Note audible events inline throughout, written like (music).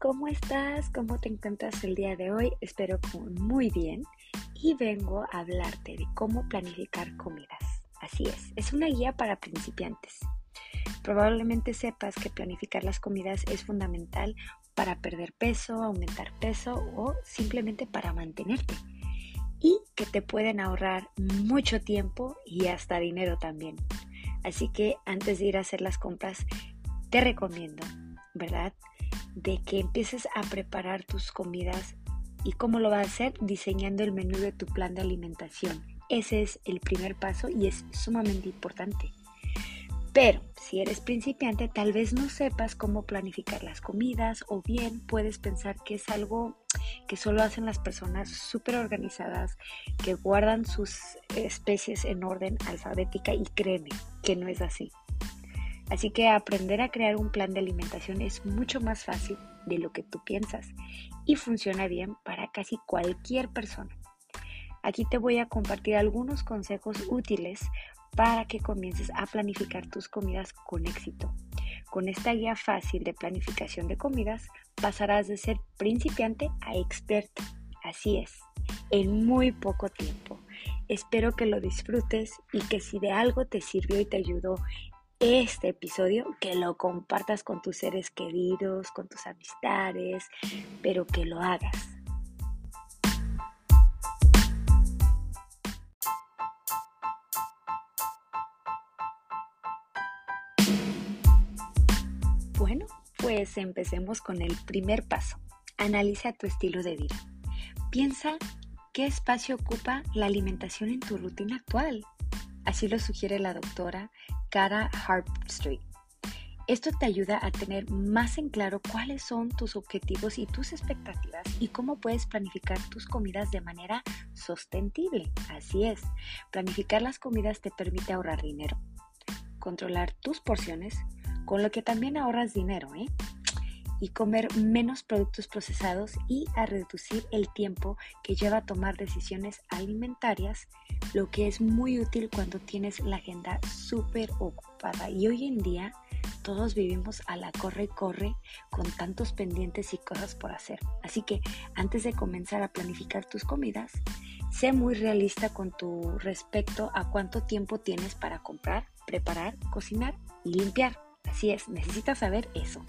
¿cómo estás? ¿Cómo te encuentras el día de hoy? Espero muy bien y vengo a hablarte de cómo planificar comidas. Así es, es una guía para principiantes. Probablemente sepas que planificar las comidas es fundamental para perder peso, aumentar peso o simplemente para mantenerte. Y que te pueden ahorrar mucho tiempo y hasta dinero también. Así que antes de ir a hacer las compras, te recomiendo, ¿verdad? De que empieces a preparar tus comidas y cómo lo vas a hacer diseñando el menú de tu plan de alimentación. Ese es el primer paso y es sumamente importante. Pero si eres principiante, tal vez no sepas cómo planificar las comidas o bien puedes pensar que es algo que solo hacen las personas súper organizadas, que guardan sus especies en orden alfabética y créeme que no es así. Así que aprender a crear un plan de alimentación es mucho más fácil de lo que tú piensas y funciona bien para casi cualquier persona. Aquí te voy a compartir algunos consejos útiles para que comiences a planificar tus comidas con éxito. Con esta guía fácil de planificación de comidas pasarás de ser principiante a experto. Así es, en muy poco tiempo. Espero que lo disfrutes y que si de algo te sirvió y te ayudó este episodio, que lo compartas con tus seres queridos, con tus amistades, pero que lo hagas Bueno, pues empecemos con el primer paso. Analiza tu estilo de vida. Piensa qué espacio ocupa la alimentación en tu rutina actual. Así lo sugiere la doctora Cara Street. Esto te ayuda a tener más en claro cuáles son tus objetivos y tus expectativas y cómo puedes planificar tus comidas de manera sostenible. Así es, planificar las comidas te permite ahorrar dinero, controlar tus porciones, con lo que también ahorras dinero, ¿eh? Y comer menos productos procesados y a reducir el tiempo que lleva a tomar decisiones alimentarias, lo que es muy útil cuando tienes la agenda súper ocupada. Y hoy en día todos vivimos a la corre y corre con tantos pendientes y cosas por hacer. Así que antes de comenzar a planificar tus comidas, sé muy realista con tu respecto a cuánto tiempo tienes para comprar, preparar, cocinar y limpiar. Así es, necesitas saber eso.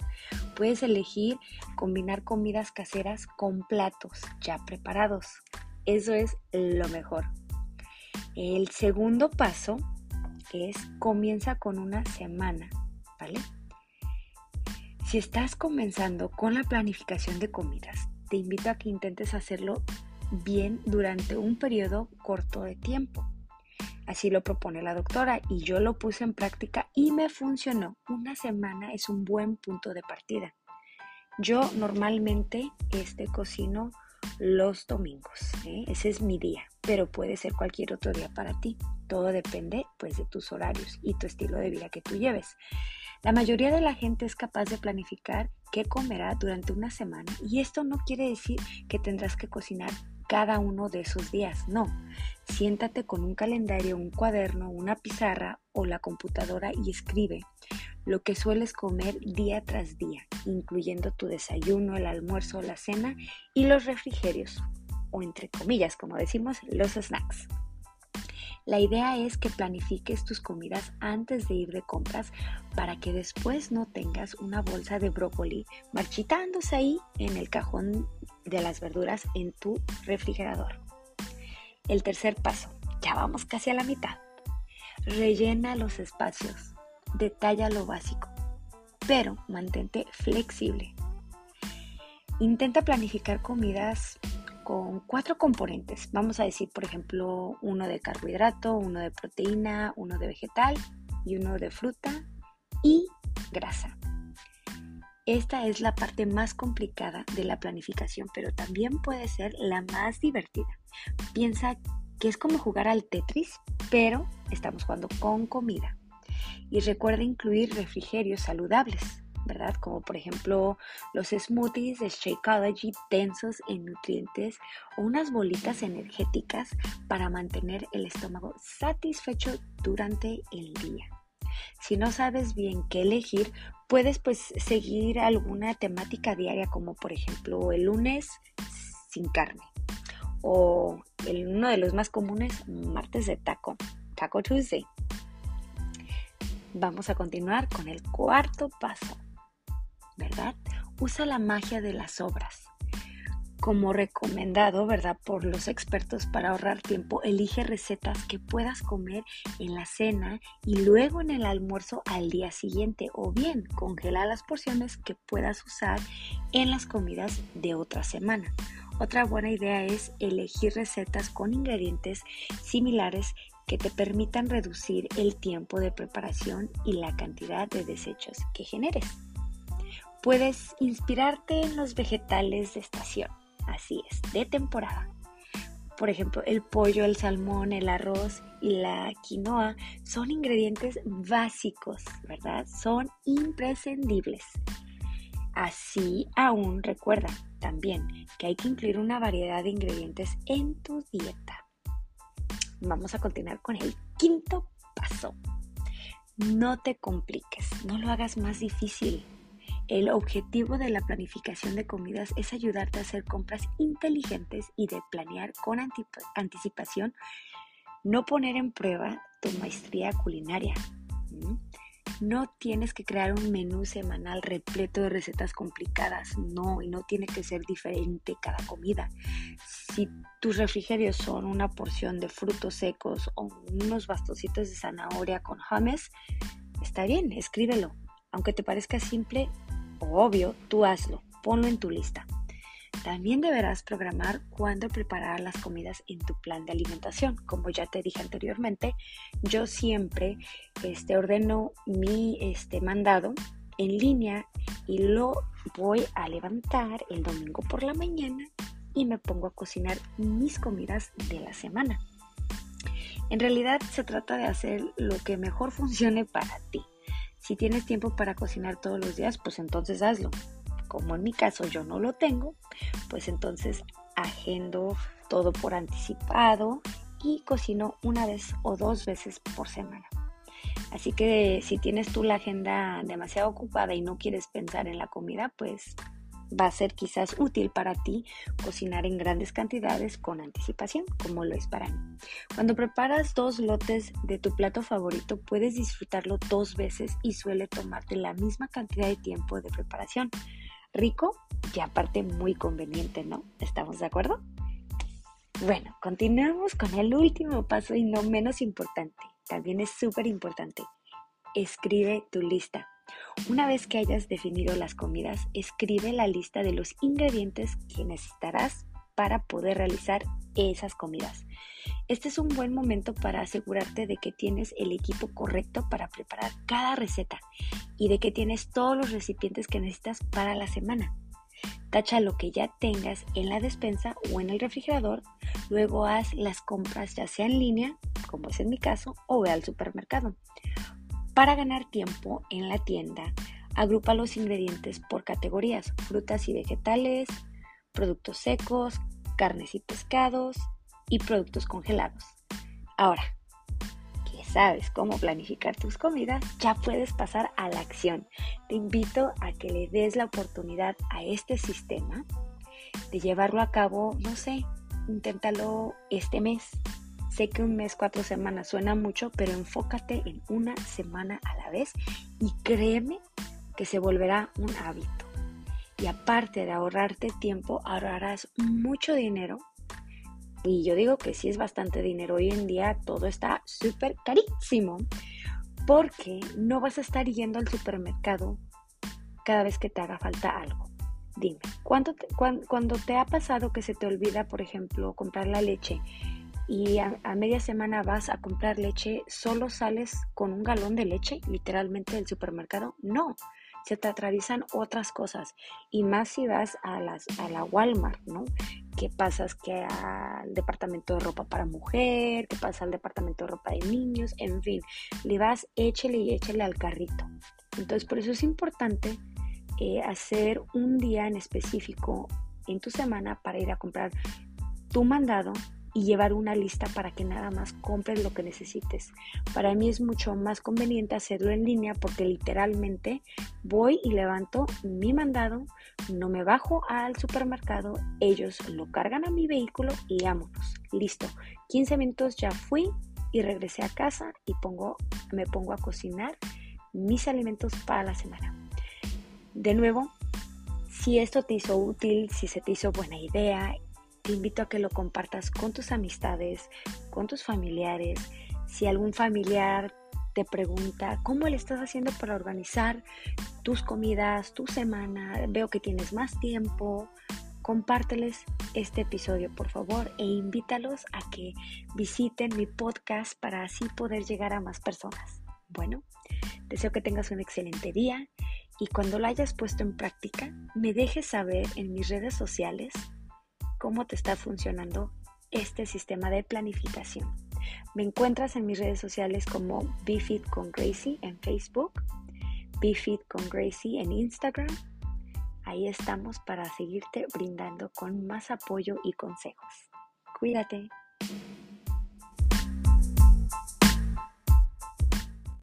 Puedes elegir combinar comidas caseras con platos ya preparados. Eso es lo mejor. El segundo paso es comienza con una semana, ¿vale? Si estás comenzando con la planificación de comidas, te invito a que intentes hacerlo bien durante un periodo corto de tiempo. Así lo propone la doctora y yo lo puse en práctica y me funcionó. Una semana es un buen punto de partida. Yo normalmente este cocino los domingos, ¿eh? ese es mi día, pero puede ser cualquier otro día para ti. Todo depende pues de tus horarios y tu estilo de vida que tú lleves. La mayoría de la gente es capaz de planificar qué comerá durante una semana y esto no quiere decir que tendrás que cocinar cada uno de esos días, no. Siéntate con un calendario, un cuaderno, una pizarra o la computadora y escribe lo que sueles comer día tras día, incluyendo tu desayuno, el almuerzo, la cena y los refrigerios, o entre comillas, como decimos, los snacks. La idea es que planifiques tus comidas antes de ir de compras para que después no tengas una bolsa de brócoli marchitándose ahí en el cajón de las verduras en tu refrigerador. El tercer paso, ya vamos casi a la mitad. Rellena los espacios, detalla lo básico, pero mantente flexible. Intenta planificar comidas con cuatro componentes. Vamos a decir, por ejemplo, uno de carbohidrato, uno de proteína, uno de vegetal y uno de fruta y grasa. Esta es la parte más complicada de la planificación, pero también puede ser la más divertida. Piensa que es como jugar al Tetris, pero estamos jugando con comida. Y recuerda incluir refrigerios saludables, ¿verdad? Como por ejemplo los smoothies de Shakeology densos en nutrientes o unas bolitas energéticas para mantener el estómago satisfecho durante el día. Si no sabes bien qué elegir, puedes pues seguir alguna temática diaria como por ejemplo el lunes sin carne o uno de los más comunes martes de taco, Taco Tuesday. Vamos a continuar con el cuarto paso, ¿verdad? Usa la magia de las obras como recomendado, ¿verdad? Por los expertos para ahorrar tiempo, elige recetas que puedas comer en la cena y luego en el almuerzo al día siguiente o bien congela las porciones que puedas usar en las comidas de otra semana. Otra buena idea es elegir recetas con ingredientes similares que te permitan reducir el tiempo de preparación y la cantidad de desechos que generes. Puedes inspirarte en los vegetales de estación Así es, de temporada. Por ejemplo, el pollo, el salmón, el arroz y la quinoa son ingredientes básicos, ¿verdad? Son imprescindibles. Así aún recuerda también que hay que incluir una variedad de ingredientes en tu dieta. Vamos a continuar con el quinto paso. No te compliques, no lo hagas más difícil. El objetivo de la planificación de comidas es ayudarte a hacer compras inteligentes y de planear con anticipación, no poner en prueba tu maestría culinaria. No tienes que crear un menú semanal repleto de recetas complicadas, no, y no tiene que ser diferente cada comida. Si tus refrigerios son una porción de frutos secos o unos bastocitos de zanahoria con hummus, está bien, escríbelo. Aunque te parezca simple, obvio, tú hazlo, ponlo en tu lista. También deberás programar cuándo preparar las comidas en tu plan de alimentación. Como ya te dije anteriormente, yo siempre este, ordeno mi este, mandado en línea y lo voy a levantar el domingo por la mañana y me pongo a cocinar mis comidas de la semana. En realidad se trata de hacer lo que mejor (laughs) funcione para ti. Si tienes tiempo para cocinar todos los días, pues entonces hazlo. Como en mi caso yo no lo tengo, pues entonces agendo todo por anticipado y cocino una vez o dos veces por semana. Así que si tienes tú la agenda demasiado ocupada y no quieres pensar en la comida, pues va a ser quizás útil para ti cocinar en grandes cantidades con anticipación, como lo es para mí. Cuando preparas dos lotes de tu plato favorito, puedes disfrutarlo dos veces y suele tomarte la misma cantidad de tiempo de preparación. Rico y aparte muy conveniente, ¿no? ¿Estamos de acuerdo? Bueno, continuamos con el último paso y no menos importante. También es súper importante. Escribe tu lista. Una vez que hayas definido las comidas, escribe la lista de los ingredientes que necesitarás para poder realizar esas comidas. Este es un buen momento para asegurarte de que tienes el equipo correcto para preparar cada receta y de que tienes todos los recipientes que necesitas para la semana. Tacha lo que ya tengas en la despensa o en el refrigerador, luego haz las compras ya sea en línea, como es en mi caso, o ve al supermercado. Para ganar tiempo en la tienda, agrupa los ingredientes por categorías, frutas y vegetales, productos secos, carnes y pescados y productos congelados. Ahora, que sabes cómo planificar tus comidas, ya puedes pasar a la acción. Te invito a que le des la oportunidad a este sistema de llevarlo a cabo, no sé, inténtalo este mes Sé que un mes, cuatro semanas suena mucho, pero enfócate en una semana a la vez y créeme que se volverá un hábito. Y aparte de ahorrarte tiempo, ahorrarás mucho dinero. Y yo digo que sí es bastante dinero. Hoy en día todo está súper carísimo. Porque no vas a estar yendo al supermercado cada vez que te haga falta algo. Dime, cuando, cuando te ha pasado que se te olvida, por ejemplo, comprar la leche y a, media semana vas a comprar leche, solo sales con un galón de leche, literalmente del supermercado. No, se te atraviesan otras cosas. Y más si vas a, las, a la Walmart, ¿no? ¿Qué pasas que al departamento de ropa para mujer, ¿Qué pasa al departamento de ropa de niños, en fin, le vas, échele y échele al carrito. Entonces, por eso es importante eh, hacer un día en específico en tu semana para ir a comprar tu mandado y llevar una lista para que nada más compres lo que necesites. Para mí es mucho más conveniente hacerlo en línea porque literalmente voy y levanto mi mandado, no me bajo al supermercado, ellos lo cargan a mi vehículo y vámonos. Listo. 15 minutos ya fui y regresé a casa y pongo, me pongo a cocinar mis alimentos para la semana. De nuevo, si esto te hizo útil, si se te hizo buena idea te invito a que lo compartas con tus amistades, con tus familiares. Si algún familiar te pregunta cómo le estás haciendo para organizar tus comidas, tu semana, veo que tienes más tiempo, compárteles este episodio por favor e invítalos a que visiten mi podcast para así poder llegar a más personas. Bueno, deseo que tengas un excelente día y cuando lo hayas puesto en práctica, me dejes saber en mis redes sociales cómo te está funcionando este sistema de planificación. Me encuentras en mis redes sociales como BeFit con Gracie en Facebook, BeFit con en Instagram. Ahí estamos para seguirte brindando con más apoyo y consejos. Cuídate.